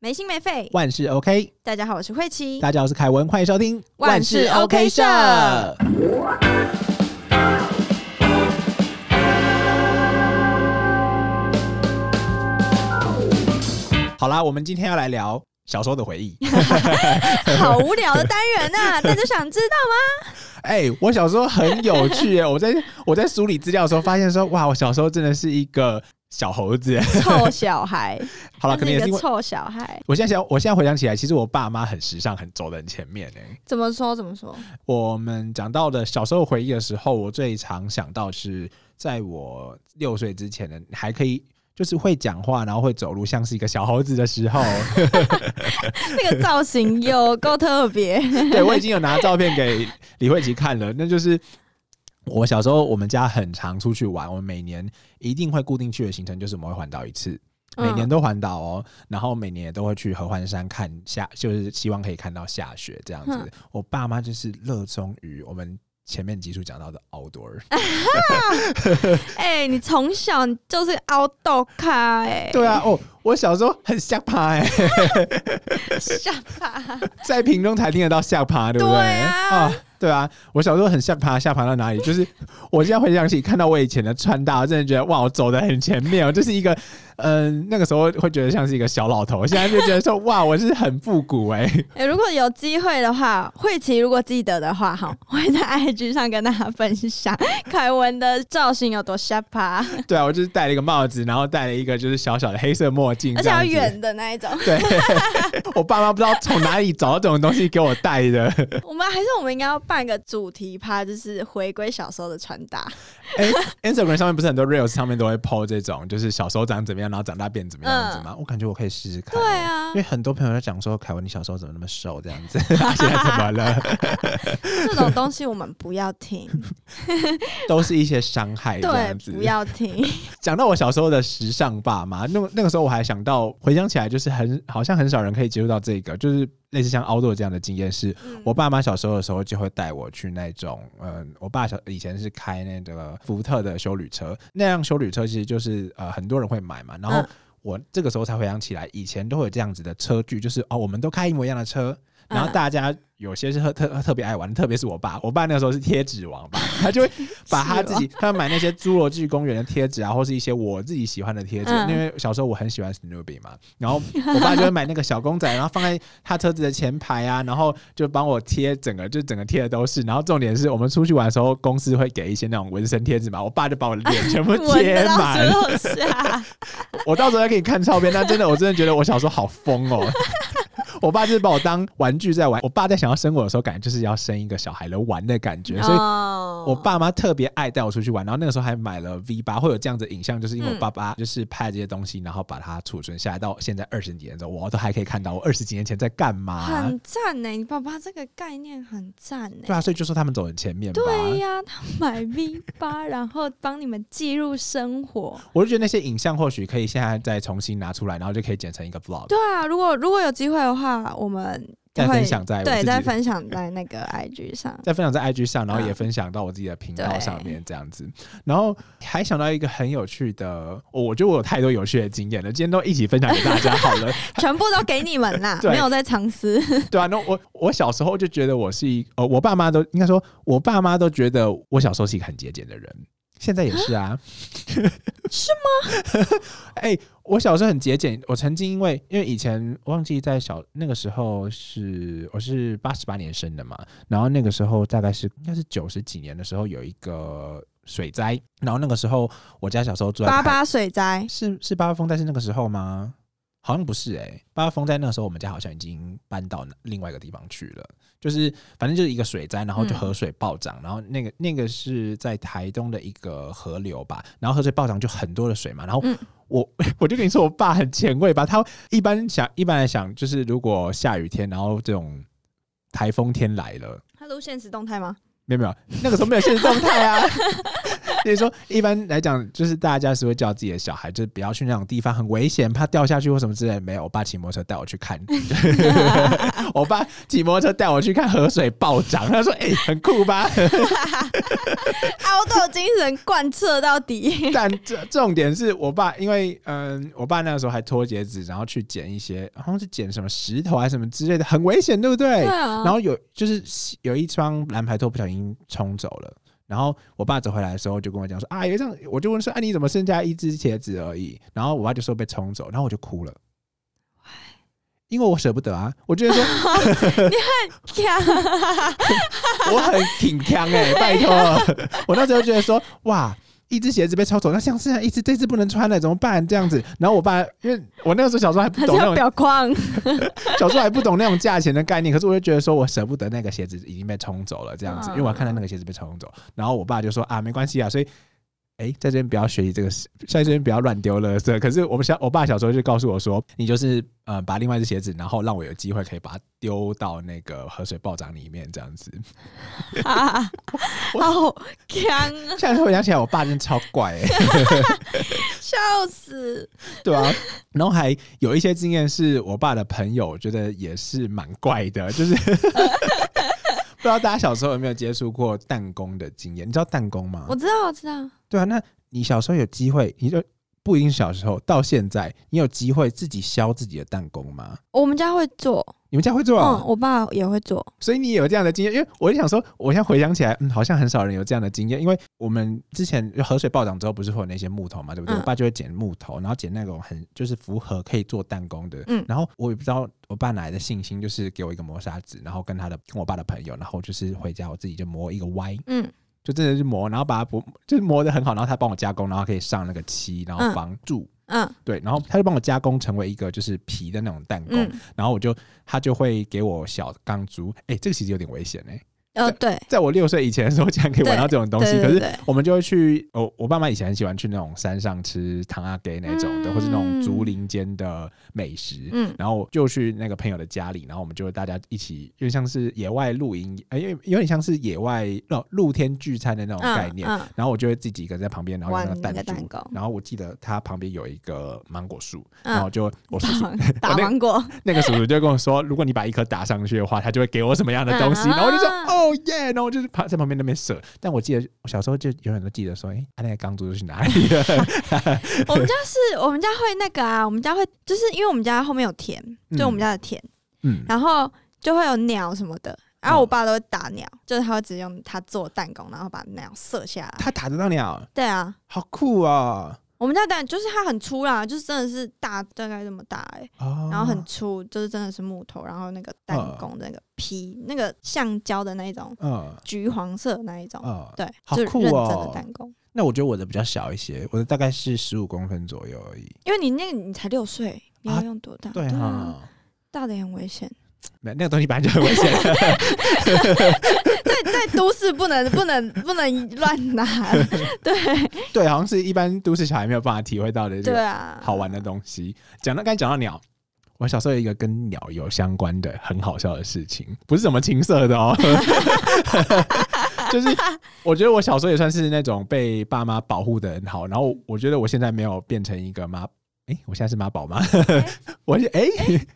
没心没肺。万事 OK，大家好，我是慧琪。大家好，我是凯文，欢迎收听万事 OK 社好啦，我们今天要来聊小时候的回忆。好无聊的单元呐、大家想知道吗？哎、我小时候很有趣耶！我在我在梳理资料的时候，发现说，哇，我小时候真的是一个小猴子。臭小孩，好了，可能也是臭小孩。我现在想，我现在回想起来，其实我爸妈很时尚，很走得很前面哎。怎么说？怎么说？我们讲到的小时候回忆的时候，我最常想到是在我六岁之前的，还可以就是会讲话，然后会走路，像是一个小猴子的时候。那个造型有够特别。对我已经有拿照片给李慧琪看了，那就是我小时候我们家很常出去玩，我们每年一定会固定去的行程就是我们会环岛一次。每年都环岛哦，然后每年也都会去合欢山看下，就是希望可以看到下雪这样子。嗯我爸妈就是热衷于我们前面集数讲到的 outdoor。哎、你从小就是凹豆咖哎，对啊，哦，我小时候很吓趴哎、下 巴。在屏中才听得到吓趴，对不对？对啊对啊，我小时候很吓趴，吓趴到哪里？就是我现在回想起看到我以前的穿搭，我真的觉得哇，我走的很前面，我就是一个嗯、那个时候会觉得像是一个小老头，现在就觉得说哇，我是很复古哎、哎、如果有机会的话，慧琪如果记得的话，哈，会在 IG 上跟大家分享凯文的造型有多下巴，对啊，我就是戴了一个帽子，然后戴了一个就是小小的黑色墨镜，而且要这样子。圆的那一种。对，我爸妈不知道从哪里找到这种东西给我戴的。我们还是我们应该要办个主题趴，就是回归小时候的穿搭。哎、i n s t a g r a m 上面不是很多 reels 上面都会 PO 这种，就是小时候长怎么样，然后长大变怎么样子吗？我感觉我可以试试看。对啊因为很多朋友在讲说，凯文你小时候怎么那么瘦这样子，现在怎么了？这种东西我们不要听，都是一些伤害这对样，子不。要听。讲到我小时候的时尚爸妈，那那个时候我还想到，回想起来就是很好像很少人可以接触到这个，就是类似像 outdoor 这样的经验是，嗯。我爸妈小时候的时候就会带我去那种，嗯，我爸小以前是开那个福特的修旅车，那辆修旅车其实就是呃很多人会买嘛，然后嗯。我这个时候才回想起来，以前都会有这样子的车距，就是哦，我们都开一模一样的车，然后嗯。大家有些是特特特别爱玩，特别是我爸，我爸那个时候是贴纸王吧，他就会 把他自己他买那些侏罗纪公园的贴纸啊，或是一些我自己喜欢的贴纸，嗯因为小时候我很喜欢 Snoopy 嘛，然后我爸就会买那个小公仔，然后放在他车子的前排啊，然后就帮我贴整个，就整个贴的都是，然后重点是我们出去玩的时候，公司会给一些那种纹身贴纸嘛，我爸就把我的脸全部 贴满，楼下，我到时候再给你看照片，但真的，我真的觉得我小时候好疯哦。我爸就是把我当玩具在玩。我爸在想要生我的时候，感觉就是要生一个小孩来玩的感觉，所以哦我爸妈特别爱带我出去玩。然后那个时候还买了 V 八，会有这样子的影像，就是因为我嗯爸爸就是拍这些东西，然后把它储存下来，到现在二十几年之后，我都还可以看到我二十几年前在干嘛。很赞呢，你爸爸这个概念很赞呢。对啊，所以就说他们走很前面吧。对呀、他买 V 八，然后帮你们记录生活。我就觉得那些影像或许可以现在再重新拿出来，然后就可以剪成一个 vlog，对啊，如果如果有机会的话，我们会再分享在对，己再分享在那个 IG 上。再分享在 IG 上，然后也嗯分享到我自己的频道上面这样子。然后还想到一个很有趣的，哦我觉得我有太多有趣的经验了，今天都一起分享给大家好了。全部都给你们啦，没有在藏私。对啊，那我我小时候就觉得我是一，呃，我爸妈都应该说，我爸妈都觉得我小时候是一个很节俭的人。现在也是啊，是吗？哎、我小时候很节俭。我曾经因为因为以前忘记在小那个时候是我是八十八年生的嘛，然后那个时候大概是应该是九十几年的时候有一个水灾，然后那个时候我家小时候住在八八水灾，是是八八风灾是那个时候吗？好像不是哎、八八风灾那个时候我们家好像已经搬到另外一个地方去了，就是反正就是一个水灾，然后就嗯河水暴涨，然后那个那个是在台东的一个河流吧，然后河水暴涨就很多的水嘛，然后嗯我 我就跟你说，我爸很前卫吧，他一般想一般来想就是如果下雨天，然后这种台风天来了。他都现实动态吗？没有没有，那个时候没有现实动态啊。所以说，一般来讲，就是大家是会叫自己的小孩，就是不要去那种地方很危险，怕掉下去或什么之类的。没有，我爸骑摩托车带我去看，我爸骑摩托车带我去看河水暴涨，他说：“哎、很酷吧？”凹豆精神贯彻到底。但这重点是我爸，因为嗯，我爸那个时候还脱节子，然后去捡一些，好像是捡什么石头还是什么之类的，很危险，对不对？对啊，然后有就是有一双蓝牌拖不小心冲走了，然后我爸走回来的时候就跟我讲说啊，有一双，我就问说啊，你怎么剩下一只茄子而已？然后我爸就说被冲走，然后我就哭了。因为我舍不得啊，我觉得说你很强 我很挺强哎，拜托，我那时候觉得说哇，一只鞋子被抽走，那像现在一只这只不能穿了怎么办？这样子，然后我爸因为我那个时候小时候还不懂那种，表框。小时候还不懂那种价钱的概念，可是我就觉得说我舍不得那个鞋子已经被冲走了这样子，嗯因为我看到那个鞋子被冲走，然后我爸就说啊没关系啊，所以。哎，在这边不要学习这个事，在这边不要乱丢垃圾。可是我们小我爸小时候就告诉我说，你就是呃把另外一只鞋子，然后让我有机会可以把它丢到那个河水暴涨里面这样子。啊，好强啊！现在回想起来，我爸真的超怪哎、笑死！对啊，然后还有一些经验是我爸的朋友，我觉得也是蛮怪的，就是 不知道大家小时候有没有接触过弹弓的经验？你知道弹弓吗我？知道，我知道。对啊，那你小时候有机会，你就不一定是小时候，到现在你有机会自己削自己的弹弓吗？我们家会做，你们家会做、啊？嗯，我爸也会做。所以你也有这样的经验，因为我就想说，我现在回想起来，嗯，好像很少人有这样的经验，因为我们之前河水暴涨之后，不是会有那些木头嘛，对不对？嗯。我爸就会捡木头，然后捡那种很就是符合可以做弹弓的，嗯。然后我也不知道我爸哪来的信心，就是给我一个磨砂纸，然后跟他的跟我爸的朋友，然后就是回家我自己就磨一个歪，嗯。就真的是磨，然后把它磨就是磨的很好，然后他帮我加工，然后可以上那个漆，然后嗯。防蛀。嗯对，然后他就帮我加工成为一个就是皮的那种弹弓，嗯，然后我就他就会给我小钢珠，哎、这个其实有点危险哎、呃，对，在我六岁以前的时候，竟然可以玩到这种东西。可是我们就会去，我我爸妈以前很喜欢去那种山上吃糖阿给那种的，嗯或是那种竹林间的美食。嗯然后就去那个朋友的家里，然后我们就大家一起，有点像是野外露营，呃，因为有点像是野外露露天聚餐的那种概念。嗯，然后我就会自己一个人在旁边，然后用那个玩那个弹珠弹弓然后我记得他旁边有一个芒果树，嗯然后就我叔叔打芒果，那个叔叔就跟我说，如果你把一颗打上去的话，他就会给我什么样的东西。嗯然后我就说啊哦耶，然后我就是旁在旁边那边射。但我记得我小时候就永远都记得说，哎、啊那个钢珠去哪里了？我们家是我们家会那个啊，我们家会就是因为我们家后面有田，就我们家的田，嗯，然后就会有鸟什么的，然后嗯我爸都会打鸟，就是他会直接用他做弹弓，然后把鸟射下来。他打得到鸟，对啊，好酷哦！我们家蛋就是它很粗啦，就是真的是大大概这么大哎、哦然后很粗，就是真的是木头，然后那个弹弓的那个皮，那个橡胶的那一种嗯橘黄色那一种，嗯，对，好就是认真酷哦的弹弓。那我觉得我的比较小一些，我的大概是十五公分左右而已。因为你那个你才六岁，你啊要用多大？对啊，大的也很危险。没那个东西本来就很危险。在在都市不能不能不能乱拿，对对，好像是一般都市小孩没有办法体会到的这个对啊，好玩的东西。讲到刚才讲到鸟，我小时候有一个跟鸟有相关的很好笑的事情，不是什么情色的哦，就是我觉得我小时候也算是那种被爸妈保护的很好，然后我觉得我现在没有变成一个妈。哎、我现在是妈宝吗？我哎哎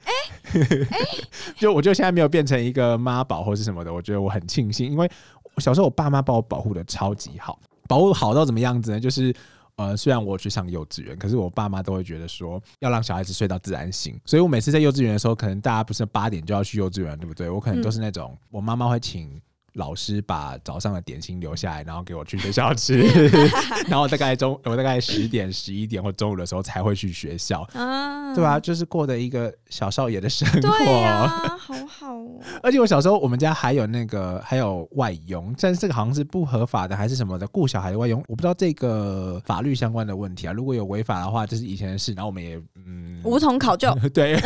哎，就我就现在没有变成一个妈宝或是什么的，我觉得我很庆幸，因为我小时候我爸妈把我保护的超级好，保护好到怎么样子呢？就是呃，虽然我去上幼稚园，可是我爸妈都会觉得说要让小孩子睡到自然醒，所以我每次在幼稚园的时候，可能大家不是八点就要去幼稚园，对不对？我可能都是那种，我妈妈会请。老师把早上的点心留下来，然后给我去学校吃，然后大概中我大概十点、十一点或中午的时候才会去学校，啊，对吧、就是过的一个小少爷的生对活。呀，好好哦，而且我小时候，我们家还有那个还有外佣，但是这个好像是不合法的还是什么的，雇小孩的外佣，我不知道这个法律相关的问题啊。如果有违法的话，这是以前的事，然后我们也嗯，无从考究。对，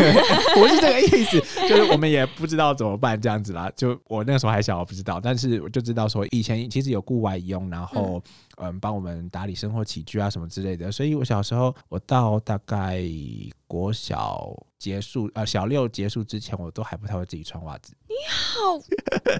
不是这个意思，就是我们也不知道怎么办这样子啦。就我那个时候还小，我不知道。鸟，但是我就知道说以前其实有雇外佣，然后嗯帮我们打理生活起居啊什么之类的。所以我小时候，我到大概国小结束呃小六结束之前，我都还不太会自己穿袜子。你好，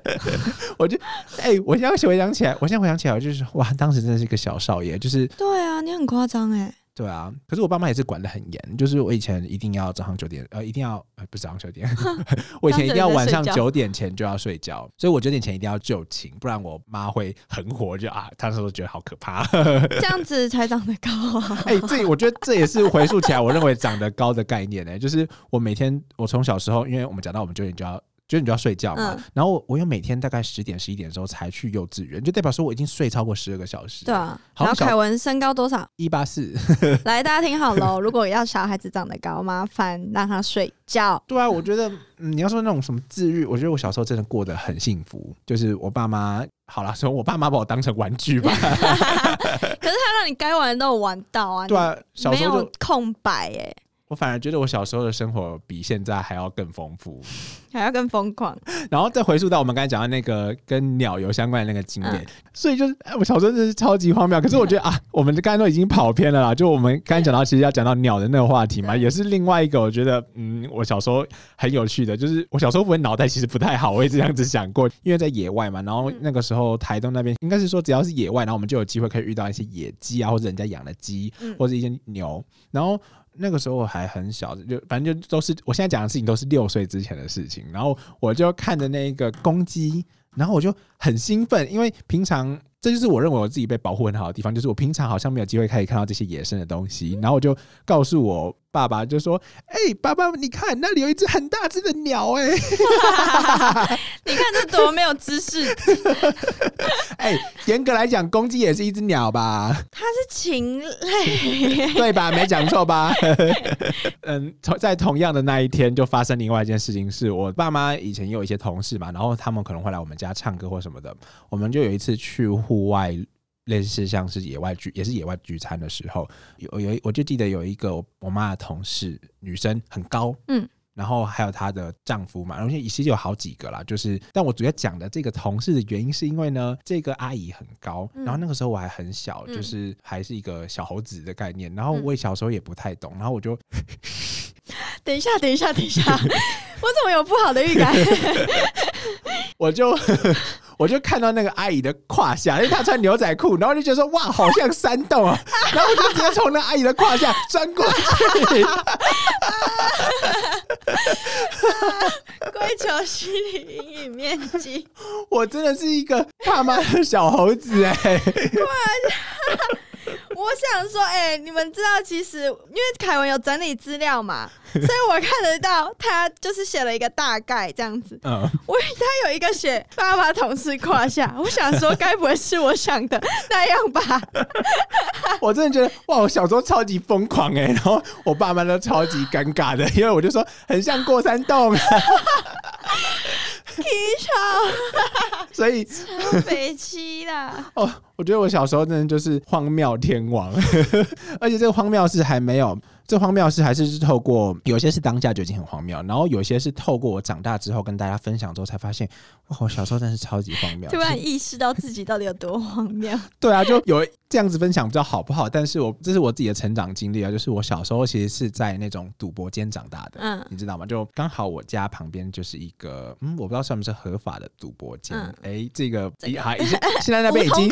我就哎、我现在回想起来，我现在回想起来，我就是哇，当时真的是一个小少爷，就是对啊，你很夸张哎。对啊。可是我爸妈也是管得很严，就是我以前一定要早上九点，呃，一定要呃不是早上九点，我以前一定要晚上九九点前就要睡觉，所以我九点前一定要就寝，不然我妈会很火，就啊，她那时候觉得好可怕。这样子才长得高啊！哎、这我觉得这也是回溯起来，我认为长得高的概念呢、就是我每天我从小时候，因为我们讲到我们九点就要。九点就要睡觉嘛，嗯然后我我又每天大概十点十一点的时候才去幼稚园，就代表说我已经睡超过十二个小时。对，啊，然后凯文身高多少？一八四。来，大家听好喽！如果要小孩子长得高，麻烦让他睡觉。对啊，我觉得、嗯、你要说那种什么自律，我觉得我小时候真的过得很幸福。就是我爸妈，好啦，说我爸妈把我当成玩具吧。可是他让你该玩的都有玩到啊，对啊，小时候空白哎，我反而觉得我小时候的生活比现在还要更丰富。还要更疯狂。然后再回溯到我们刚才讲的那个跟鸟有相关的那个经验，嗯所以就是哎我小时候真的是超级荒谬。可是我觉得啊，我们刚才都已经跑偏了啦。就我们刚才讲到，其实要讲到鸟的那个话题嘛，也是另外一个我觉得嗯，我小时候很有趣的，就是我小时候不会脑袋其实不太好，我也这样子想过，因为在野外嘛，然后嗯那个时候台东那边应该是说只要是野外，然后我们就有机会可以遇到一些野鸡啊，或者人家养的鸡，嗯或者一些牛，然后。那个时候我还很小，就反正就都是我现在讲的事情都是六岁之前的事情。然后我就看着那个公鸡，然后我就很兴奋，因为平常这就是我认为我自己被保护很好的地方，就是我平常好像没有机会可以看到这些野生的东西。然后我就告诉我爸爸，就说：“哎、爸爸，你看那里有一只很大只的鸟、哎，你看这多没有知识，哎，严格来讲，公鸡也是一只鸟吧？它是禽类。对吧？没讲错吧？嗯，同在同样的那一天，就发生另外一件事情，是我爸妈以前也有一些同事嘛，然后他们可能会来我们家唱歌或什么的，我们就有一次去户外。类似像是野外聚，也是野外聚餐的时候，有有一我就记得有一个我我妈的同事，女生很高，嗯，然后还有她的丈夫嘛，然后其实有好几个啦，就是，但我主要讲的这个同事的原因是因为呢，这个阿姨很高，嗯然后那个时候我还很小，嗯就是还是一个小猴子的概念，然后嗯我也小时候也不太懂，然后我就 等一下，等一下，等一下，我怎么有不好的预感？我就 我就看到那个阿姨的胯下，因为她穿牛仔裤，然后就觉得说哇，好像山洞啊，然后我就直接从那阿姨的胯下 钻过去，跪求心理阴影面积。我真的是一个他妈的小猴子哎、我想说，哎、你们知道，其实因为凯文有整理资料嘛，所以我看得到他就是写了一个大概这样子。嗯，我以他有一个写爸爸同事胯下，我想说，该不会是我想的那样吧？我真的觉得哇，我小时候超级疯狂哎、然后我爸妈都超级尴尬的，因为我就说很像过山洞，啊所以超北七啦，哦，我觉得我小时候真的就是荒谬天王，而且这个荒谬是还没有，这荒谬是还是是透过有些是当下就已经很荒谬，然后有些是透过我长大之后跟大家分享之后才发现，哇，我小时候真的是超级荒谬。突然意识到自己到底有多荒谬。对啊，就有这样子分享不知道好不好，但是我这是我自己的成长经历啊，就是我小时候其实是在那种赌博间长大的，嗯你知道吗？就刚好我家旁边就是一个，嗯，我不知道算不算合法的赌博间，嗯哎、这个这个还已经现在那边已经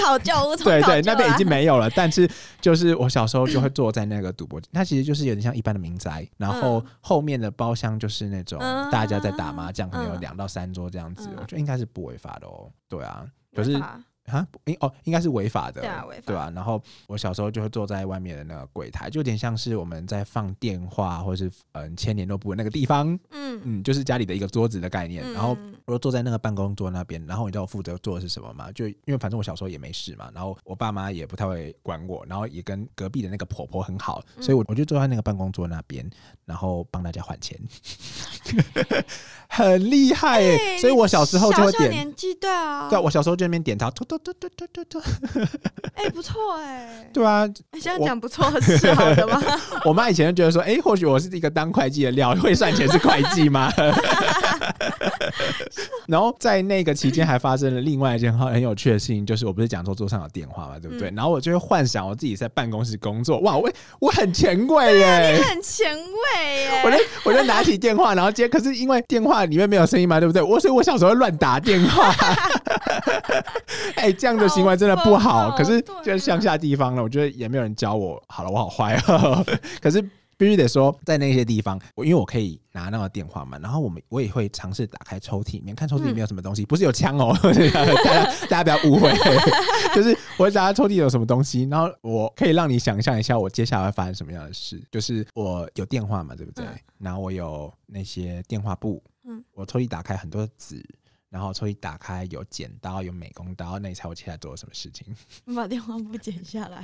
对对，那边已啊经没有了。但是就是我小时候就会坐在那个赌博，它其实就是有点像一般的民宅，然后嗯。后面的包厢就是那种嗯大家在打麻将，可能有嗯。两到三桌这样子，嗯。我觉得应该是不违法的哦。对啊，可是啊，应哦，应该是违法的，对啊违法。对吧、然后我小时候就会坐在外面的那个柜台，就有点像是我们在放电话或者是嗯千年都不的那个地方，嗯。嗯，就是家里的一个桌子的概念。然后嗯。我就坐在那个办公桌那边，然后你知道我负责做的是什么吗？就因为反正我小时候也没事嘛，然后我爸妈也不太会管我，然后也跟隔壁的那个婆婆很好，所以我我就坐在那个办公桌那边，然后帮大家还钱，很厉害耶、哎所以我小时候就会小小点。年纪对啊，对啊，我小时候就在那边点它，突突突突突突突。哎、不错哎、对啊，你现在讲不错是好的吗？我妈以前就觉得说，哎、或许我是一个当会计的料，会算钱是会计吗？然后在那个期间还发生了另外一件很很有趣的事情，就是我不是讲说桌上有电话嘛，对不对？然后我就会幻想我自己在办公室工作，哇，我我很前卫耶，很前卫耶！我就我就拿起电话，然后接，可是因为电话里面没有声音嘛，对不对？我所以我小时候会乱打电话，哎、这样的行为真的不好。可是就是乡下地方了，我觉得也没有人教我。好了，我好坏哦。可是必须得说，在那些地方，我因为我可以拿那个电话嘛，然后我们我也会尝试打开抽屉里面看抽屉里面有什么东西，不是有枪哦，大 家大家不要误会，就是我会打开抽屉有什么东西，然后我可以让你想象一下我接下来会发生什么样的事，就是我有电话嘛，对不对？嗯然后我有那些电话簿，嗯我抽屉打开很多纸。然后抽屉打开有剪刀，有美工刀，那你猜我接下来做了什么事情？你把电话簿剪下来，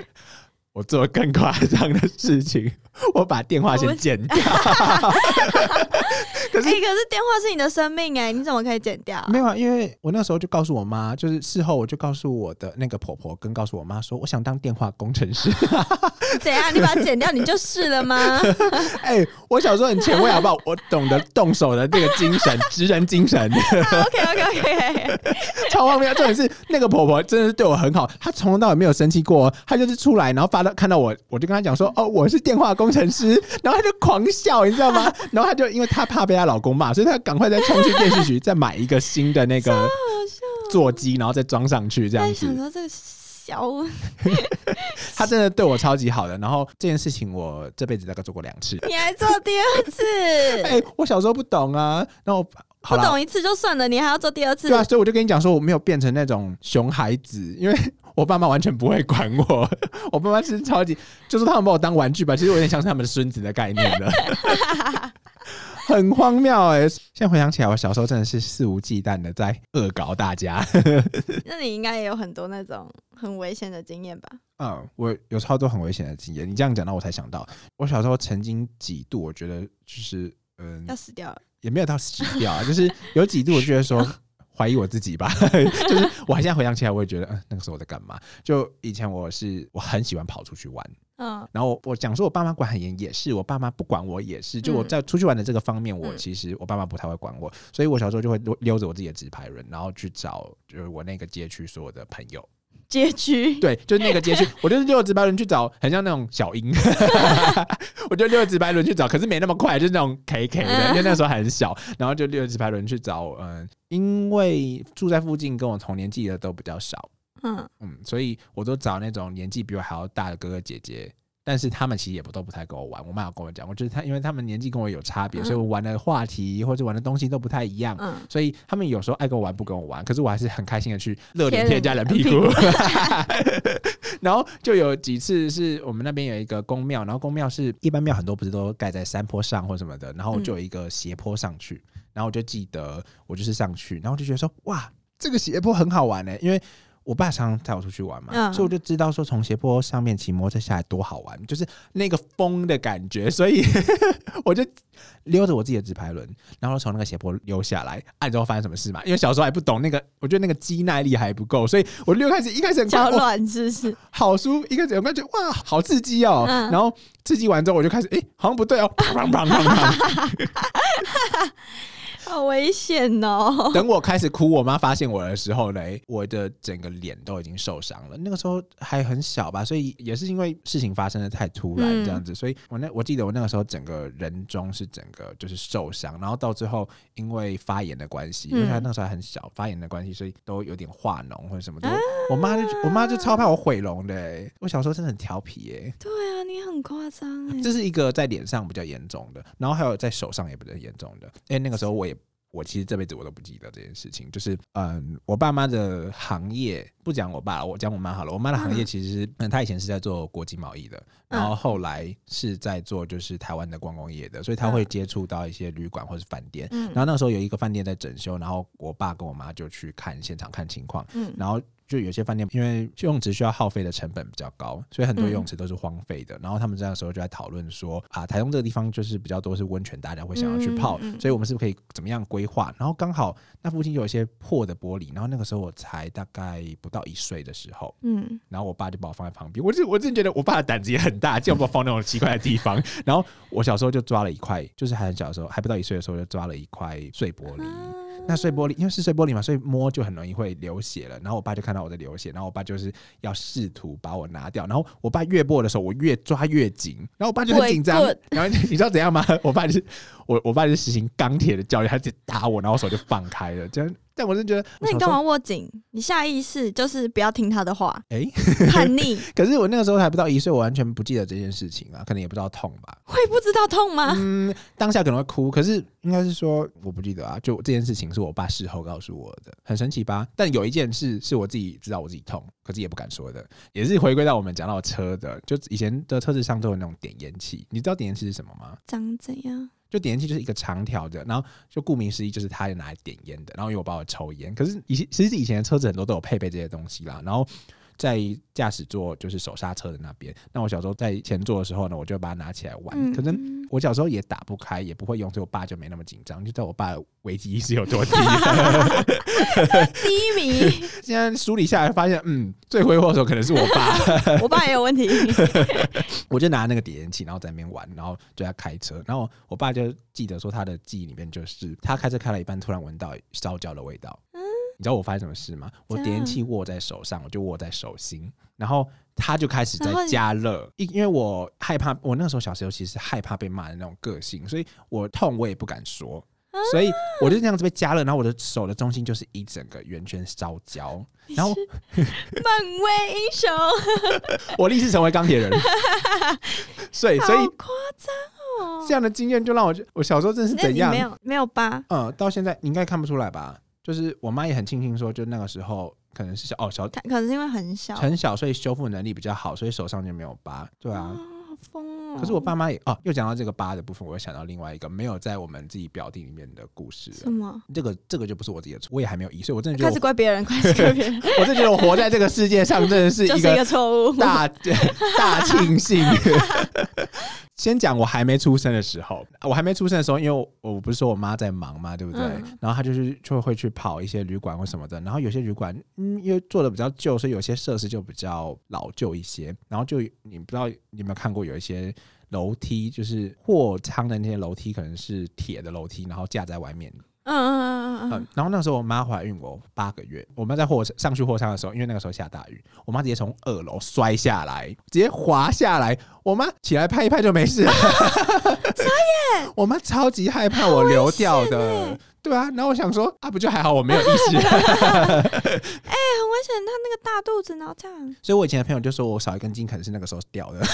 我做更夸张的事情，我把电话先剪掉。可是哎、可是电话是你的生命哎、你怎么可以剪掉？没有啊，因为我那时候就告诉我妈，就是事后我就告诉我的那个婆婆，跟告诉我妈说，我想当电话工程师。怎样？你把它剪掉，你就是了吗？哎、我小时候很前卫，好不好？我懂得动手的这个精神，职人精神，OK OK OK，超荒谬。重点是那个婆婆真的是对我很好，她从头到尾没有生气过哦，她就是出来，然后发到看到我，我就跟她讲说，哦，我是电话工程师，然后她就狂笑，你知道吗？然后她就因为她怕被她老公骂，所以她赶快再冲去电视局 再买一个新的那个座机，然后再装上去这样子想。说这个小 她真的对我超级好的。然后这件事情我这辈子大概做过两次。你还做第二次，哎、我小时候不懂啊，然后不懂一次就算了，你还要做第二次对？啊，所以我就跟你讲说，我没有变成那种熊孩子，因为我爸妈完全不会管我，我爸妈是超级，就是他们把我当玩具吧，其实我有点像是他们的孙子的概念的，很荒谬哎、现在回想起来，我小时候真的是肆无忌惮的在恶搞大家。那你应该也有很多那种很危险的经验吧？嗯，我有超多很危险的经验，你这样讲到我才想到，我小时候曾经几度，我觉得就是嗯，要死掉了，也没有到死掉啊，就是有几度我觉得说怀疑我自己吧，就是我现在回想起来，我也觉得，嗯、那个时候我在干嘛？就以前我是我很喜欢跑出去玩，嗯。然后我我讲说我爸妈管很严也是，我爸妈不管我也是，就我嗯。在出去玩的这个方面，我嗯。其实我爸妈不太会管我，所以我小时候就会溜溜着我自己的直排轮，然后去找就是我那个街区所有的朋友。街区，对，就是那个街区，我就是溜着直白轮去找，很像那种小鹰，我就溜着直白轮去找，可是没那么快，就是那种 K K 的，因为那时候还很小，然后就溜着直白轮去找，嗯、因为住在附近跟我同年纪的都比较少，嗯，嗯，所以我都找那种年纪比我还要大的哥哥姐姐。但是他们其实也不都不太跟我玩，我妈有跟我讲，我觉得他因为他们年纪跟我有差别，所以我玩的话题或者玩的东西都不太一样，嗯，所以他们有时候爱跟我玩不跟我玩，可是我还是很开心的去热脸贴贴人家冷屁股。然后就有几次是我们那边有一个宫庙，然后宫庙是一般庙很多不是都盖在山坡上或什么的，然后就有一个斜坡上去，然后我就记得我就是上去，然后就觉得说哇，这个斜坡很好玩呢、因为。我爸常常带我出去玩嘛，嗯所以我就知道说从斜坡上面骑摩托车下来多好玩，就是那个风的感觉，所以 我就溜着我自己的直排轮，然后从那个斜坡溜下来。啊，你知道发生什么事嘛？因为小时候还不懂那个，我觉得那个肌耐力还不够，所以我溜开始一开始脚哇软是不是？好舒服，一开始我感觉哇，好刺激哦。嗯然后刺激完之后，我就开始哎、诶好像不对哦，砰砰砰砰砰。好危险哦！等我开始哭，我妈发现我的时候呢，我的整个脸都已经受伤了。那个时候还很小吧，所以也是因为事情发生的太突然嗯这样子，所以我那我记得我那个时候整个人中是整个就是受伤，然后到最后因为发炎的关系，因为他嗯那时候还很小，发炎的关系，所以都有点化脓或者什么的。我妈就我妈就超怕我毁容的、欸，我小时候真的很调皮哎、你很夸张哎，这是一个在脸上比较严重的，然后还有在手上也比较严重的。因为那个时候我也，我其实这辈子我都不记得这件事情。就是嗯，我爸妈的行业，不讲我爸，我讲我妈好了。我妈的行业其实是，嗯，她以前是在做国际贸易的，然后后来是在做就是台湾的观光业的，所以她会接触到一些旅馆或是饭店。嗯然后那个时候有一个饭店在整修，然后我爸跟我妈就去看现场看情况，嗯然后就有些饭店因为游泳池需要耗费的成本比较高，所以很多嗯游泳池都是荒废的。然后他们这样的时候就在讨论说啊，台东这个地方就是比较多是温泉，大家会想要去泡，所以我们是不是可以怎么样规划？然后刚好那附近有一些破的玻璃，然后那个时候我才大概不到一岁的时候，嗯，然后我爸就把我放在旁边，我就我真的觉得我爸的胆子也很大，竟然把我放那种奇怪的地方。然后我小时候就抓了一块，就是还很小的时候，还不到一岁的时候就抓了一块碎玻璃。啊那碎玻璃因为是碎玻璃嘛，所以摸就很容易会流血了。然后我爸就看到我在流血，然后我爸就是要试图把我拿掉。然后我爸越拨的时候，我越抓越紧，然后我爸就很紧张。然后你知道怎样吗？我爸就是我我爸就是实行钢铁的教育，他直接打我，然后我手就放开了。这样，但我真的觉得，那你干嘛？握紧？你下意识就是不要听他的话，哎、叛逆，可是我那个时候还不到一岁，我完全不记得这件事情啊，可能也不知道痛吧。会不知道痛吗？嗯，当下可能会哭，可是应该是说我不记得啊，就这件事情是我爸事后告诉我的，很神奇吧？但有一件事是我自己知道我自己痛，可是也不敢说的，也是回归到我们讲到车的，就以前的车子上都有那种点烟器，你知道点烟器是什么吗？长怎样？就点烟器就是一个长条的，然后就顾名思义就是它拿来点烟的，然后因为我爸我抽烟，可是以前其实以前的车子很多都有配备这些东西啦，然后。在驾驶座就是手刹车的那边，那我小时候在前座的时候呢，我就把它拿起来玩。嗯可能我小时候也打不开，也不会用，所以我爸就没那么紧张。就知道我爸的危机意识有多低。第一名，现在梳理下来，发现嗯，罪魁祸首可能是我爸。我爸也有问题。我就拿那个点烟器，然后在那边玩，然后就在开车。然后我爸就记得说，他的记忆里面就是他开车开了一半，突然闻到烧焦的味道。嗯你知道我发生什么事吗？我点烟器握在手上，我就握在手心，然后他就开始在加热。因因为我害怕，我那个时候小时候其实害怕被骂的那种个性，所以我痛我也不敢说。啊所以我就这样子被加热，然后我的手的中心就是一整个圆圈烧焦，然后 漫威英雄，我立志成为钢铁人。所以，所以好夸张哦！这样的经验就让我觉我小时候真的是那怎样？没有没有疤？嗯，到现在你应该看不出来吧？就是我妈也很庆幸说，就那个时候可能是小哦小可能是因为很小，很小，所以修复能力比较好，所以手上就没有疤。对啊，疯哦！可是我爸妈也哦，又讲到这个八的部分，我又想到另外一个没有在我们自己表弟里面的故事了什。么？这个这个就不是我自己的错，我也还没有一岁，我真的觉开得我始怪别人，开 始怪别人，我真的觉得我活在这个世界上真的是就是一一个个错误。大 大庆幸。先讲我还没出生的时候，我还没出生的时候，因为我我不是说我妈在忙嘛，对不对？嗯然后她就是就会去跑一些旅馆或什么的，然后有些旅馆嗯，因为做的比较旧，所以有些设施就比较老旧一些。然后就你不知道你有没有看过有有一些楼梯，就是货仓的那些楼梯，可能是铁的楼梯，然后架在外面，嗯嗯嗯嗯嗯嗯，，然后那时候我妈怀孕我八个月，我妈在货上去货仓的时候，因为那个时候下大雨，我妈直接从二楼摔下来，直接滑下来，我妈起来拍一拍就没事了。我妈超级害怕我流掉的，对啊，然后我想说啊，不就还好我没有意识，哎很危险，他那个大肚子，然后这样，所以我以前的朋友就说我少一根筋可能是那个时候掉的。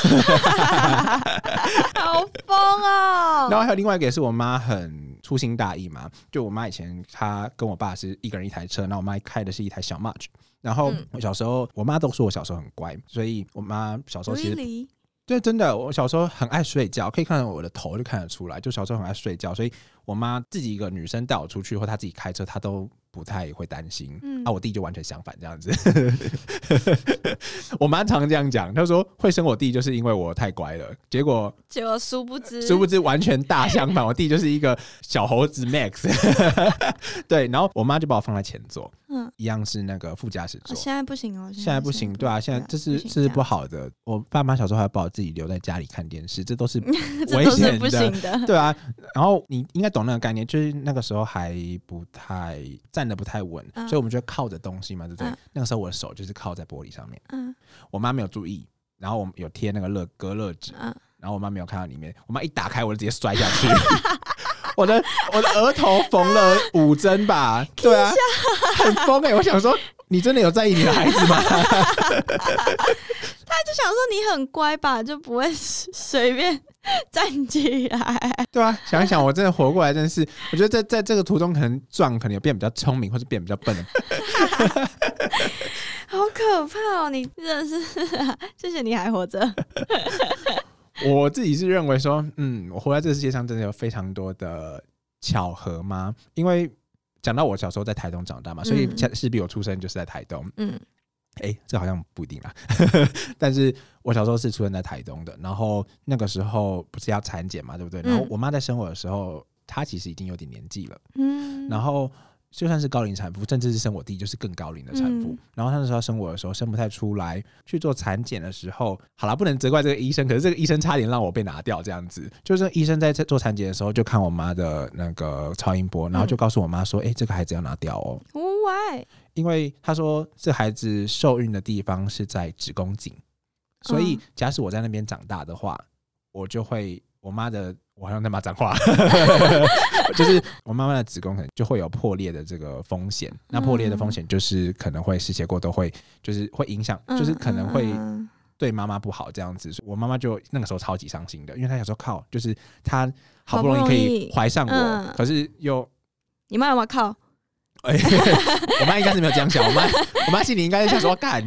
好疯哦！然后还有另外一个也是我妈很粗心大意嘛，就我妈以前她跟我爸是一个人一台车，然后我妈开的是一台小 March。然后嗯我小时候，我妈都说我小时候很乖，所以我妈小时候其实离对，真的，我小时候很爱睡觉，可以看到我的头就看得出来，就小时候很爱睡觉，所以我妈自己一个女生带我出去，或她自己开车，她都不太会担心。嗯啊，我弟就完全相反这样子。我妈常这样讲，她说会生我弟就是因为我太乖了，结果结果殊不知，殊不知完全大相反，我弟就是一个小猴子 Max。对，然后我妈就把我放在前座，嗯，一样是那个副驾驶哦座。现在不行哦，现在不行，对啊，现在这是这是不好的。我爸妈小时候还把我自己留在家里看电视，这都是 危险的。对啊。然后你应该懂那个概念，就是那个时候还不太站的不太稳，嗯所以我们就会靠着东西嘛，对不对？嗯那个时候我的手就是靠在玻璃上面，嗯我妈没有注意，然后我们有贴那个乐隔热纸，嗯，然后我妈没有看到里面，我妈一打开我就直接摔下去。我的我的额头缝了五针吧，对啊，很疯哎、我想说，你真的有在意你的孩子吗？他就想说你很乖吧，就不会随便站起来。对啊，想一想，我真的活过来，真的是，我觉得在在这个途中，可能壮，可能有变比较聪明，或者变比较笨的。好可怕哦！你真的是，谢谢你还活着。我自己是认为说，嗯，我活在这个世界上，真的有非常多的巧合吗？因为讲到我小时候在台东长大嘛，所以嗯势必我出生就是在台东。嗯哎、这好像不一定啊。但是我小时候是出生在台东的，然后那个时候不是要产检嘛，对不对？然后嗯我妈在生我的时候，她其实已经有点年纪了。嗯，然后就算是高龄产妇，甚至是生我弟，就是更高龄的产妇。嗯然后他那时候生我的时候生不太出来，去做产检的时候，好了，不能责怪这个医生，可是这个医生差点让我被拿掉，这样子。就是医生在做产检的时候，就看我妈的那个超音波，然后就告诉我妈说：“哎、这个孩子要拿掉哦，Why？因为他说这孩子受孕的地方是在子宫颈，所以嗯假使我在那边长大的话，我就会我妈的。”我好像在骂脏话 就是我妈妈的子宫可能就会有破裂的这个风险。那破裂的风险就是可能会失血过多，会就是会影响，就是可能会嗯对妈妈不好这样子。我妈妈就那个时候超级伤心的，因为她想说靠，就是她好不容易可以怀上我，嗯可是又你妈有靠？哎、我妈应该是没有这样想，我妈我妈心里应该是想说干，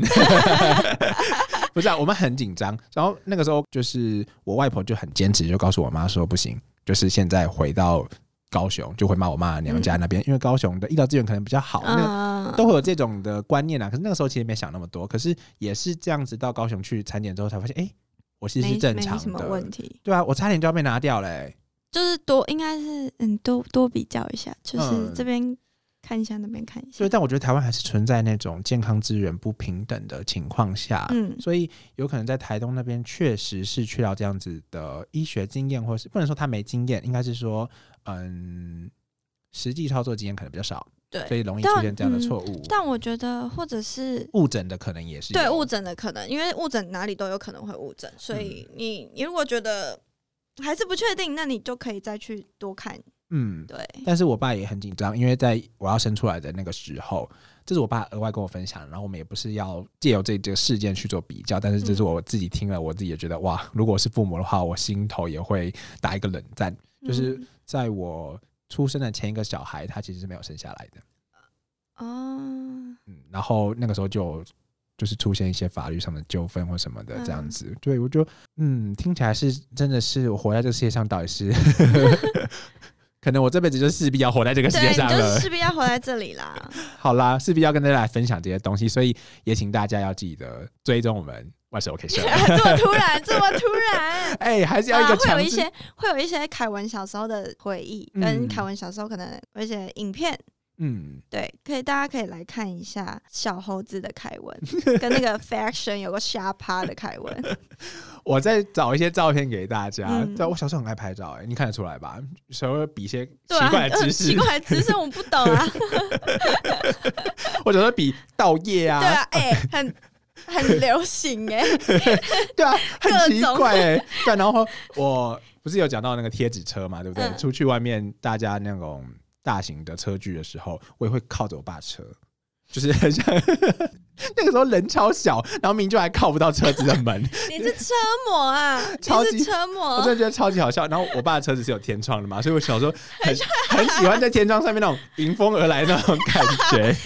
不是啊，我们很紧张。然后那个时候就是我外婆就很坚持，就告诉我妈说不行，就是现在回到高雄就会骂我妈娘家那边，因为高雄的医疗资源可能比较好，那都会有这种的观念啊。可是那个时候其实没想那么多，可是也是这样子到高雄去产检之后才发现，哎、我其实是正常没什么的。问题，对啊，我差点就要被拿掉嘞、欸就是多应该是嗯多多比较一下，就是嗯这边看一下，那边看一下所以，，但我觉得台湾还是存在那种健康资源不平等的情况下，嗯所以有可能在台东那边确实是缺少这样子的医学经验，或是不能说他没经验，应该是说，嗯，实际操作经验可能比较少，对所。以容易出现这样的嗯错误。但我觉得，或者是误诊的可能也是对误诊的可能，因为误诊哪里都有可能会误诊，所以嗯你你如果觉得还是不确定，那你就可以再去多看。嗯。对，但是我爸也很紧张，因为在我要生出来的那个时候，这是我爸额外跟我分享，然后我们也不是要借由这这个事件去做比较，但是这是我自己听了，我自己也觉得哇，如果是父母的话，我心头也会打一个冷战。就是嗯在我出生的前一个小孩，他其实是没有生下来的，哦，嗯，然后那个时候就就是出现一些法律上的纠纷或什么的这样嗯。子，对我就嗯，听起来是真的是我活在这个世界上到底是，可能我这辈子就势必要活在这个世界上了是。势必要活在这里啦。好啦，势必要跟大家来分享这些东西，所以也请大家要记得追踪我们万事 OK 社。这么突然，这么突然。哎、还是要一啊，个。会有一些会有一些凯文小时候的回忆，嗯跟凯文小时候可能有一些影片，嗯，对，可以大家可以来看一下小猴子的凯文，跟那个 faction 有个瞎趴的凯文，我再找一些照片给大家。嗯。对，我小时候很爱拍照、哎，你看得出来吧？有时候比一些奇怪的姿呃势，奇怪的姿势我不懂啊，或者说比倒叶啊，对啊，哎、很很流行哎、对啊，很奇怪哎、对，然后我不是有讲到那个贴纸车嘛，对不对？嗯。出去外面大家那种大型的车距的时候，我也会靠着我爸车，就是很像那个时候人超小，然后明明就还靠不到车子的门，你是车模啊，超级车模我真，的觉得超级好笑。然后我爸的车子是有天窗的嘛，所以我小时候很很喜欢在天窗上面那种迎风而来的那种感觉。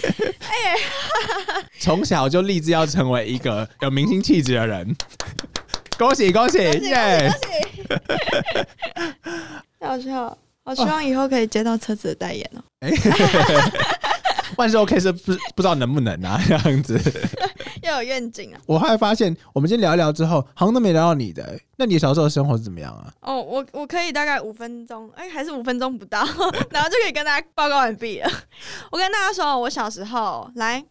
从小就立志要成为一个有明星气质的人。恭喜恭喜耶！好笑。我希望以后可以接到车子的代言哦、万事 OK 是不不知道能不能啊？这样子，要有愿景啊！我后来发现，我们今天聊一聊之后，好像都没聊到你的、欸那你小时候的生活是怎么样啊？哦，我我可以大概五分钟，哎、还是五分钟不到，然后就可以跟大家报告完毕了。我跟大家说，我小时候来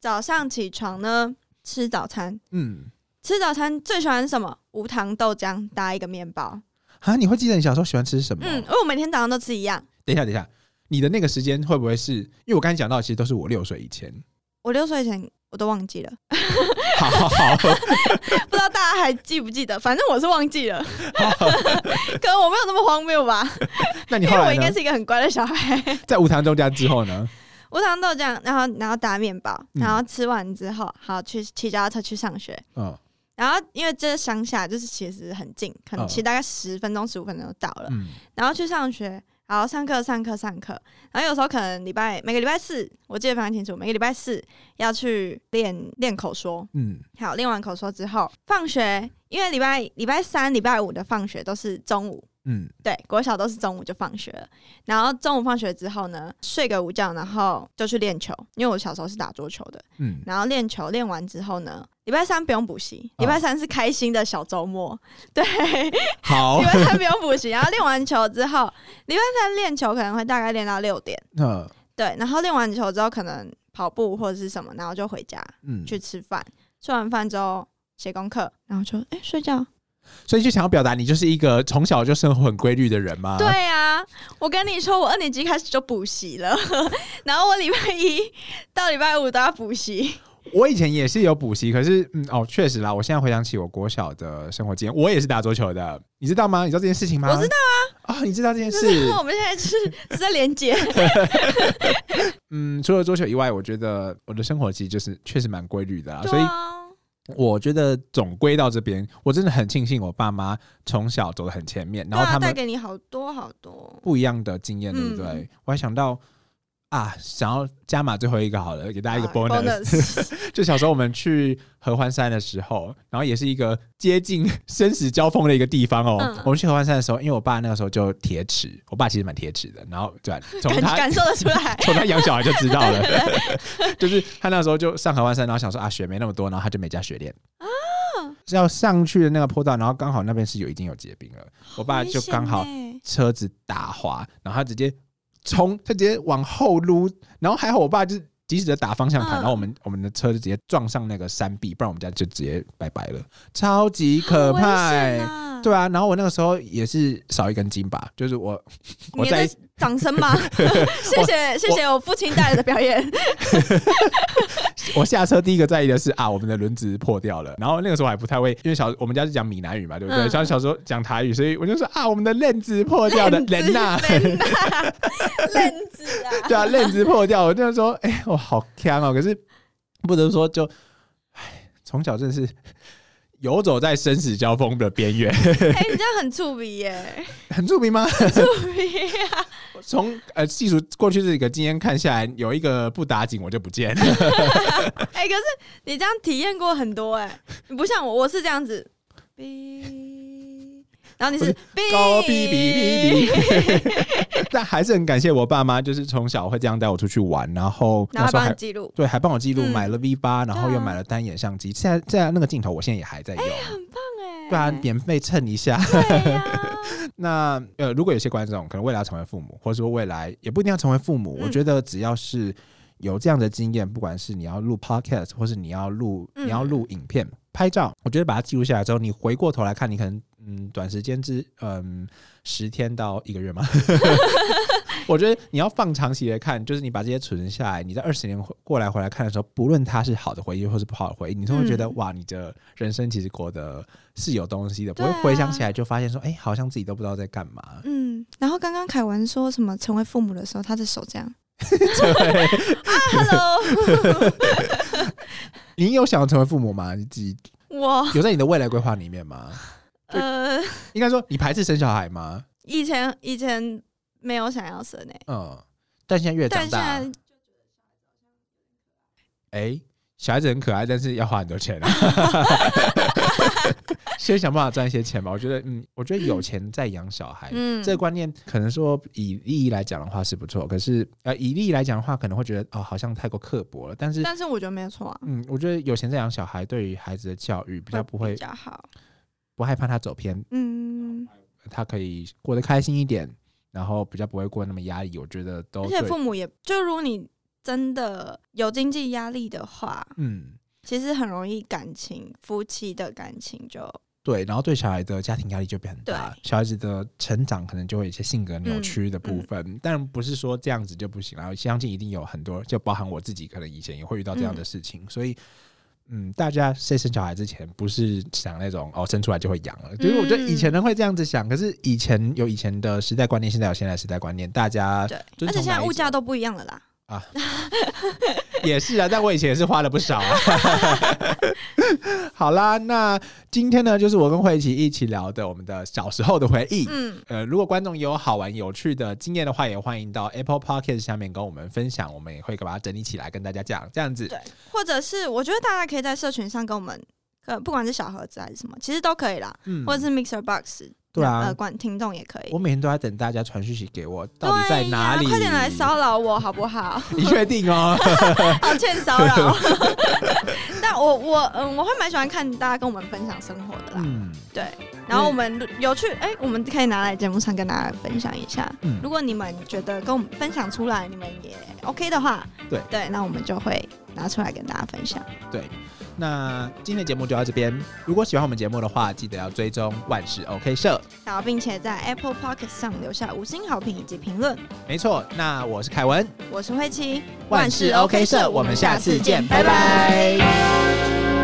早上起床呢，吃早餐，嗯，吃早餐最喜欢什么？无糖豆浆搭一个面包。啊，你会记得你小时候喜欢吃什么？嗯，因为我每天早上都吃一样。等一下，等一下，你的那个时间会不会是因为我刚才讲到，其实都是我六岁以前。我六岁以前我都忘记了，好 好好，不知道大家还记不记得？反正我是忘记了，可能我没有那么荒谬吧，那你后来我应该？是一个很乖的小孩。在无糖豆浆之后呢？无糖豆浆，然后然后打面包，嗯然后吃完之后，好去骑脚踏车去上学。嗯然后因为这乡下就是其实很近，可能嗯骑大概十分钟十五分钟就到了。嗯然后去上学，然后上课上课上课，然后有时候可能礼拜每个礼拜四，我记得非常清楚，每个礼拜四要去练练口说。嗯好，练完口说之后，放学，因为礼拜礼拜三、礼拜五的放学都是中午，嗯对，国小都是中午就放学了。然后中午放学之后呢，睡个午觉，然后就去练球，因为我小时候是打桌球的。嗯，然后练球练完之后呢，礼拜三不用补习，哦礼拜三是开心的小周末。对，好礼，拜三不用补习，然后练完球之后，礼拜三练球可能会大概练到六点。嗯对，然后练完球之后可能跑步或者是什么，然后就回家嗯，去吃饭，吃完饭之后写功课，然后就哎、睡觉。所以就想要表达你就是一个从小就生活很规律的人吗？对啊，我跟你说，我二年级开始就补习了，然后我礼拜一到礼拜五都要补习。我以前也是有补习，可是嗯哦，确实啦，我现在回想起我国小的生活经验，我也是打桌球的，你知道吗？你知道这件事情吗？我知道啊，哦，你知道这件就事是？我们现在是是在连接，嗯，除了桌球以外，我觉得我的生活其实就是确实蛮规律的啦，所以我觉得总归到这边，我真的很庆幸我爸妈从小走得很前面，然后他们带给你好多好多。不一样的经验，对不对？嗯我还想到啊，想要加码最后一个好了，给大家一个啊 bonus。就小时候我们去合欢山的时候，然后也是一个接近生死交锋的一个地方哦。嗯。我们去合欢山的时候，因为我爸那个时候就铁齿，我爸其实蛮铁齿的，然后对吧，从他感感受得出来。从他养小孩就知道了，就是他那时候就上合欢山，然后想说啊雪没那么多，然后他就没加雪链啊是要上去的那个坡道，然后刚好那边是有已经有结冰了，我爸就刚好车子打滑，然后他直接冲，他直接往后撸，然后还好我爸就是及时的打方向盘，嗯。然后我们我们的车就直接撞上那个山壁，不然我们家就直接拜拜了，超级可怕、对啊，然后我那个时候也是少一根筋吧，就是我我在掌声吗？谢谢谢谢我父亲带来的表演。我下车第一个在意的是啊，我们的轮子破掉了。然后那个时候还不太会，因为小我们家是讲闽南语嘛，对不对？嗯像小时候讲台语，所以我就说啊，我们的链子破掉了，人呐、链呐，链子啊，对啊，链子破掉，我那个时候哎、我好强哦。可是不得不说就，唉，从小真的是游走在生死交锋的边缘，哎，你这样很触鼻耶，很著名吗？触鼻啊！从呃细数过去这几个经验看下来，有一个不打紧我就不见。了。哎，可是你这样体验过很多哎，你不像我，我是这样子，哔，然后你是哔。高哔哔哔哔，但还是很感谢我爸妈，就是从小会这样带我出去玩，然后那时候还记录，对，还帮我记录，嗯买了 V 八、然后又买了单眼相机。现在在那个镜头，我现在也还在用。很棒哎。对啊，免费蹭一下。那呃，如果有些观众可能未来要成为父母，或者说未来也不一定要成为父母，嗯我觉得只要是有这样的经验，不管是你要录 podcast，或是你要录嗯你要录影片、拍照，我觉得把它记录下来之后，你回过头来看，你可能嗯短时间之嗯十天到一个月嘛。我觉得你要放长期来看，就是你把这些存下来，你在二十年过来回来看的时候，不论它是好的回忆或是不好的回忆，你都会觉得、嗯哇，你的人生其实过得是有东西的，不会回想起来就发现说，哎、好像自己都不知道在干嘛。嗯，然后刚刚凯文说什么成为父母的时候，他的手这样对，，Hello，你有想要成为父母吗？你自己我有在你的未来规划里面吗？呃应该说，你排斥生小孩吗？以前以前没有想要生诶，嗯，但现在越但长大，哎、小孩子很可爱，但是要花很多钱啊。先想办法赚一些钱吧。我觉得，嗯，我觉得有钱再养小孩，嗯这个观念可能说以利益来讲的话是不错，可是呃，以利益来讲的话，可能会觉得哦，好像太过刻薄了。但是，但是我觉得没有错啊，嗯，我觉得有钱再养小孩，对于孩子的教育比较不会比较好，不害怕他走偏，嗯，他可以过得开心一点，然后比较不会过那么压抑。我觉得都而且父母也就如果你真的有经济压力的话，嗯。其实很容易感情夫妻的感情就对，然后对小孩的家庭压力就变很大，小孩子的成长可能就会有一些性格扭曲的部分。当然不是说这样子就不行然后相信一定有很多，就包含我自己，可能以前也会遇到这样的事情。所以，嗯，大家在生小孩之前，不是想那种哦生出来就会养了，就是我觉得以前人会这样子想，可是以前有以前的时代观念，现在有现在的时代观念，大家而且现在物价都不一样了啦。也是啊，但我以前也是花了不少啊。好啦，那今天呢，就是我跟慧琪一起聊的我们的小时候的回忆。嗯，呃，如果观众有好玩有趣的经验的话，也欢迎到 Apple Podcast 下面跟我们分享，我们也会把它整理起来跟大家讲。这样子，对，或者是我觉得大家可以在社群上跟我们，呃，不管是小盒子还是什么，其实都可以啦，嗯或者是 Mixer Box，对啊呃，观听众也可以我。每天都在等大家传讯息给我，到底在哪里？快点来骚扰我好不好？你确定哦？抱歉骚扰。但我我嗯，我会蛮喜欢看大家跟我们分享生活的啦。嗯，对，然后我们有去，哎、我们可以拿来节目上跟大家分享一下。嗯如果你们觉得跟我们分享出来，你们也 OK 的话，对对，那我们就会拿出来跟大家分享。对，那今天的节目就到这边。如果喜欢我们节目的话，记得要追踪万事 OK 社。然后，并且在 Apple Podcast 上留下五星好评以及评论。没错，那我是凯文，我是慧琪，万事 OK 社，我们下次见，拜拜